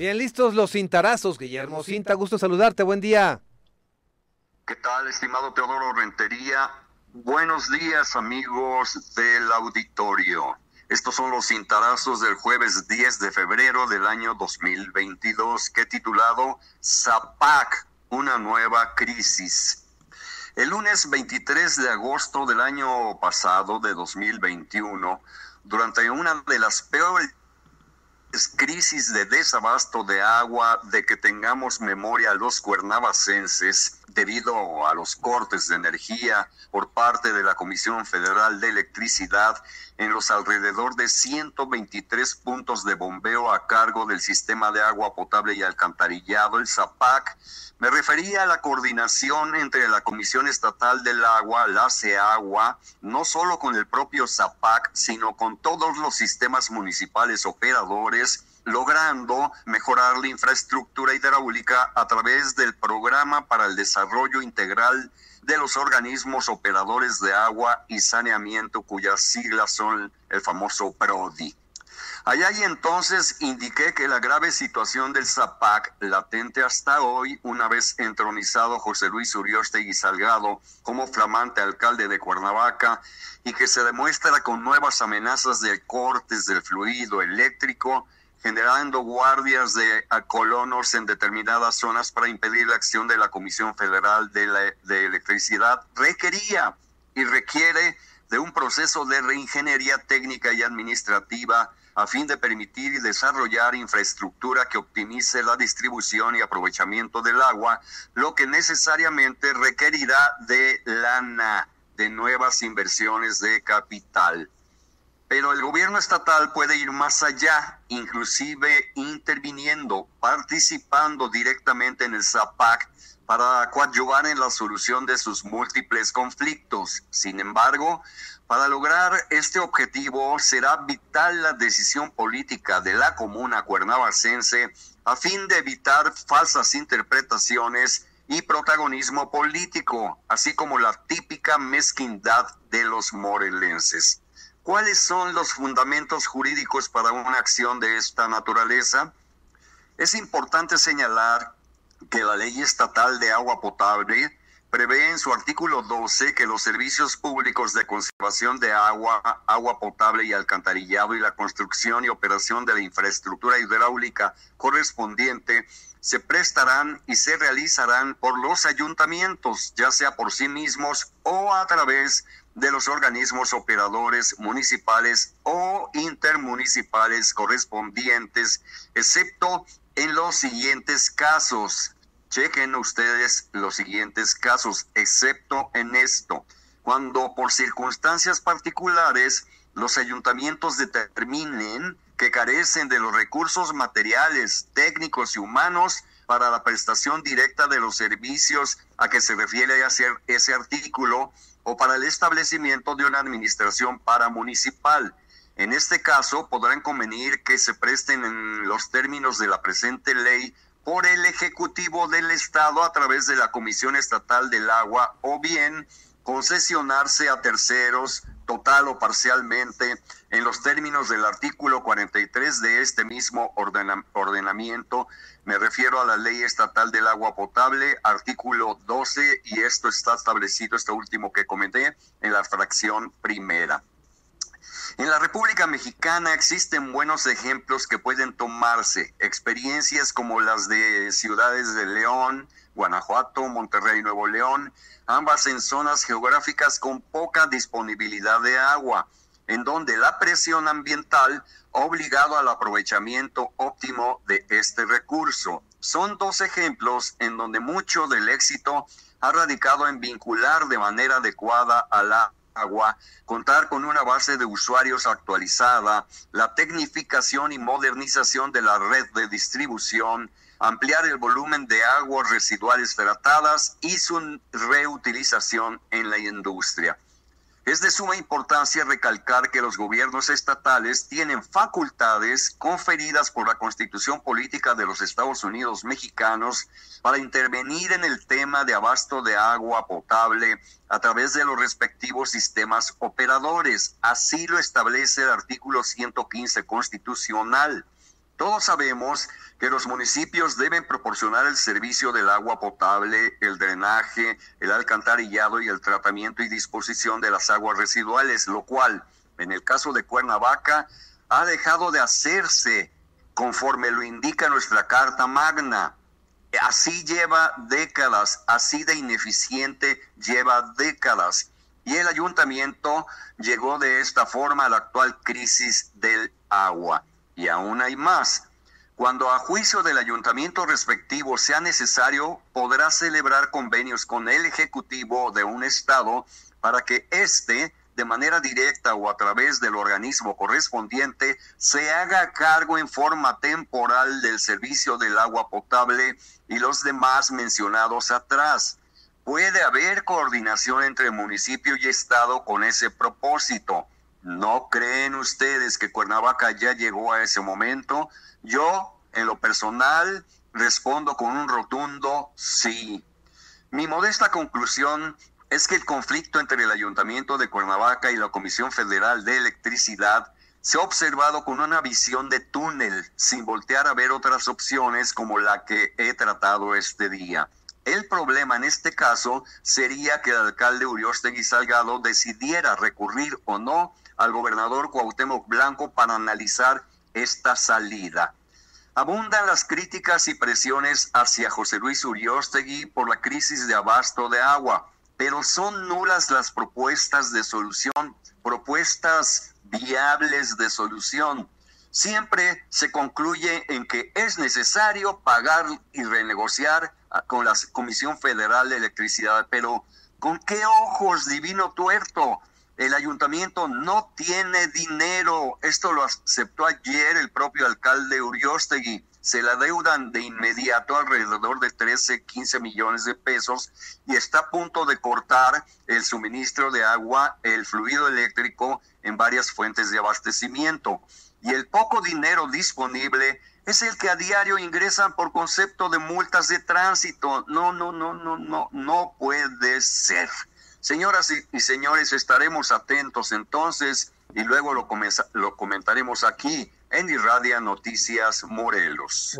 Bien, listos los cintarazos, Guillermo Cinta, gusto saludarte, buen día. ¿Qué tal, estimado Teodoro Rentería? Buenos días, amigos del auditorio. Estos son los cintarazos del jueves 10 de febrero del año 2022, que he titulado ZAPAC, una nueva crisis. El lunes 23 de agosto del año pasado, de 2021, durante una de las peores crisis de desabasto de agua de que tengamos memoria los cuernavacenses debido a los cortes de energía por parte de la Comisión Federal de Electricidad en los alrededor de 123 puntos de bombeo a cargo del sistema de agua potable y alcantarillado, el ZAPAC, me refería a la coordinación entre la Comisión Estatal del Agua, la CEAGUA, no solo con el propio ZAPAC, sino con todos los sistemas municipales operadores, logrando mejorar la infraestructura hidráulica a través del Programa para el Desarrollo Integral de los Organismos Operadores de Agua y Saneamiento, cuyas siglas son el famoso PRODI. Allá y entonces indiqué que la grave situación del ZAPAC, latente hasta hoy, una vez entronizado José Luis y Salgado como flamante alcalde de Cuernavaca, y que se demuestra con nuevas amenazas de cortes del fluido eléctrico, generando guardias de colonos en determinadas zonas para impedir la acción de la Comisión Federal de, de Electricidad, requería y requiere de un proceso de reingeniería técnica y administrativa a fin de permitir y desarrollar infraestructura que optimice la distribución y aprovechamiento del agua, lo que necesariamente requerirá de lana, de nuevas inversiones de capital. Pero el gobierno estatal puede ir más allá, inclusive interviniendo, participando directamente en el ZAPAC para coadyuvar en la solución de sus múltiples conflictos. Sin embargo, para lograr este objetivo será vital la decisión política de la comuna cuernavacense a fin de evitar falsas interpretaciones y protagonismo político, así como la típica mezquindad de los morelenses. ¿Cuáles son los fundamentos jurídicos para una acción de esta naturaleza? Es importante señalar que la ley estatal de agua potable prevé en su artículo 12 que los servicios públicos de conservación de agua, agua potable y alcantarillado y la construcción y operación de la infraestructura hidráulica correspondiente se prestarán y se realizarán por los ayuntamientos, ya sea por sí mismos o a través de los organismos operadores municipales o intermunicipales correspondientes, excepto en los siguientes casos. Chequen ustedes los siguientes casos, excepto en esto. Cuando por circunstancias particulares los ayuntamientos determinen que carecen de los recursos materiales, técnicos y humanos para la prestación directa de los servicios a que se refiere ese artículo o para el establecimiento de una administración paramunicipal. En este caso, podrán convenir que se presten en los términos de la presente ley por el Ejecutivo del Estado a través de la Comisión Estatal del Agua o bien concesionarse a terceros total o parcialmente en los términos del artículo 43 de este mismo ordenamiento. Me refiero a la Ley Estatal del Agua Potable, artículo 12, y esto está establecido, este último que comenté, en la fracción primera. En la República Mexicana existen buenos ejemplos que pueden tomarse, experiencias como las de ciudades de León, Guanajuato, Monterrey, Nuevo León, ambas en zonas geográficas con poca disponibilidad de agua, en donde la presión ambiental ha obligado al aprovechamiento óptimo de este recurso. Son dos ejemplos en donde mucho del éxito ha radicado en vincular de manera adecuada a la agua, contar con una base de usuarios actualizada, la tecnificación y modernización de la red de distribución, ampliar el volumen de aguas residuales tratadas y su reutilización en la industria. Es de suma importancia recalcar que los gobiernos estatales tienen facultades conferidas por la Constitución Política de los Estados Unidos mexicanos para intervenir en el tema de abasto de agua potable a través de los respectivos sistemas operadores. Así lo establece el artículo 115 constitucional. Todos sabemos que los municipios deben proporcionar el servicio del agua potable, el drenaje, el alcantarillado y el tratamiento y disposición de las aguas residuales, lo cual, en el caso de Cuernavaca, ha dejado de hacerse conforme lo indica nuestra Carta Magna. Así lleva décadas, así de ineficiente lleva décadas. Y el ayuntamiento llegó de esta forma a la actual crisis del agua. Y aún hay más. Cuando a juicio del ayuntamiento respectivo sea necesario, podrá celebrar convenios con el Ejecutivo de un Estado para que éste, de manera directa o a través del organismo correspondiente, se haga cargo en forma temporal del servicio del agua potable y los demás mencionados atrás. Puede haber coordinación entre municipio y Estado con ese propósito. ¿No creen ustedes que Cuernavaca ya llegó a ese momento? Yo, en lo personal, respondo con un rotundo sí. Mi modesta conclusión es que el conflicto entre el Ayuntamiento de Cuernavaca y la Comisión Federal de Electricidad se ha observado con una visión de túnel, sin voltear a ver otras opciones como la que he tratado este día. El problema en este caso sería que el alcalde Uriostegui Salgado decidiera recurrir o no al gobernador Cuauhtémoc Blanco para analizar esta salida. Abundan las críticas y presiones hacia José Luis Uriostegui por la crisis de abasto de agua, pero son nulas las propuestas de solución, propuestas viables de solución. Siempre se concluye en que es necesario pagar y renegociar con la Comisión Federal de Electricidad, pero ¿con qué ojos divino tuerto? El ayuntamiento no tiene dinero. Esto lo aceptó ayer el propio alcalde Uriostegui. Se la deudan de inmediato alrededor de 13, 15 millones de pesos y está a punto de cortar el suministro de agua, el fluido eléctrico en varias fuentes de abastecimiento. Y el poco dinero disponible es el que a diario ingresan por concepto de multas de tránsito. No, no, no, no, no, no puede ser. Señoras y, señores, estaremos atentos entonces y luego lo, lo comentaremos aquí en Irradia Noticias Morelos.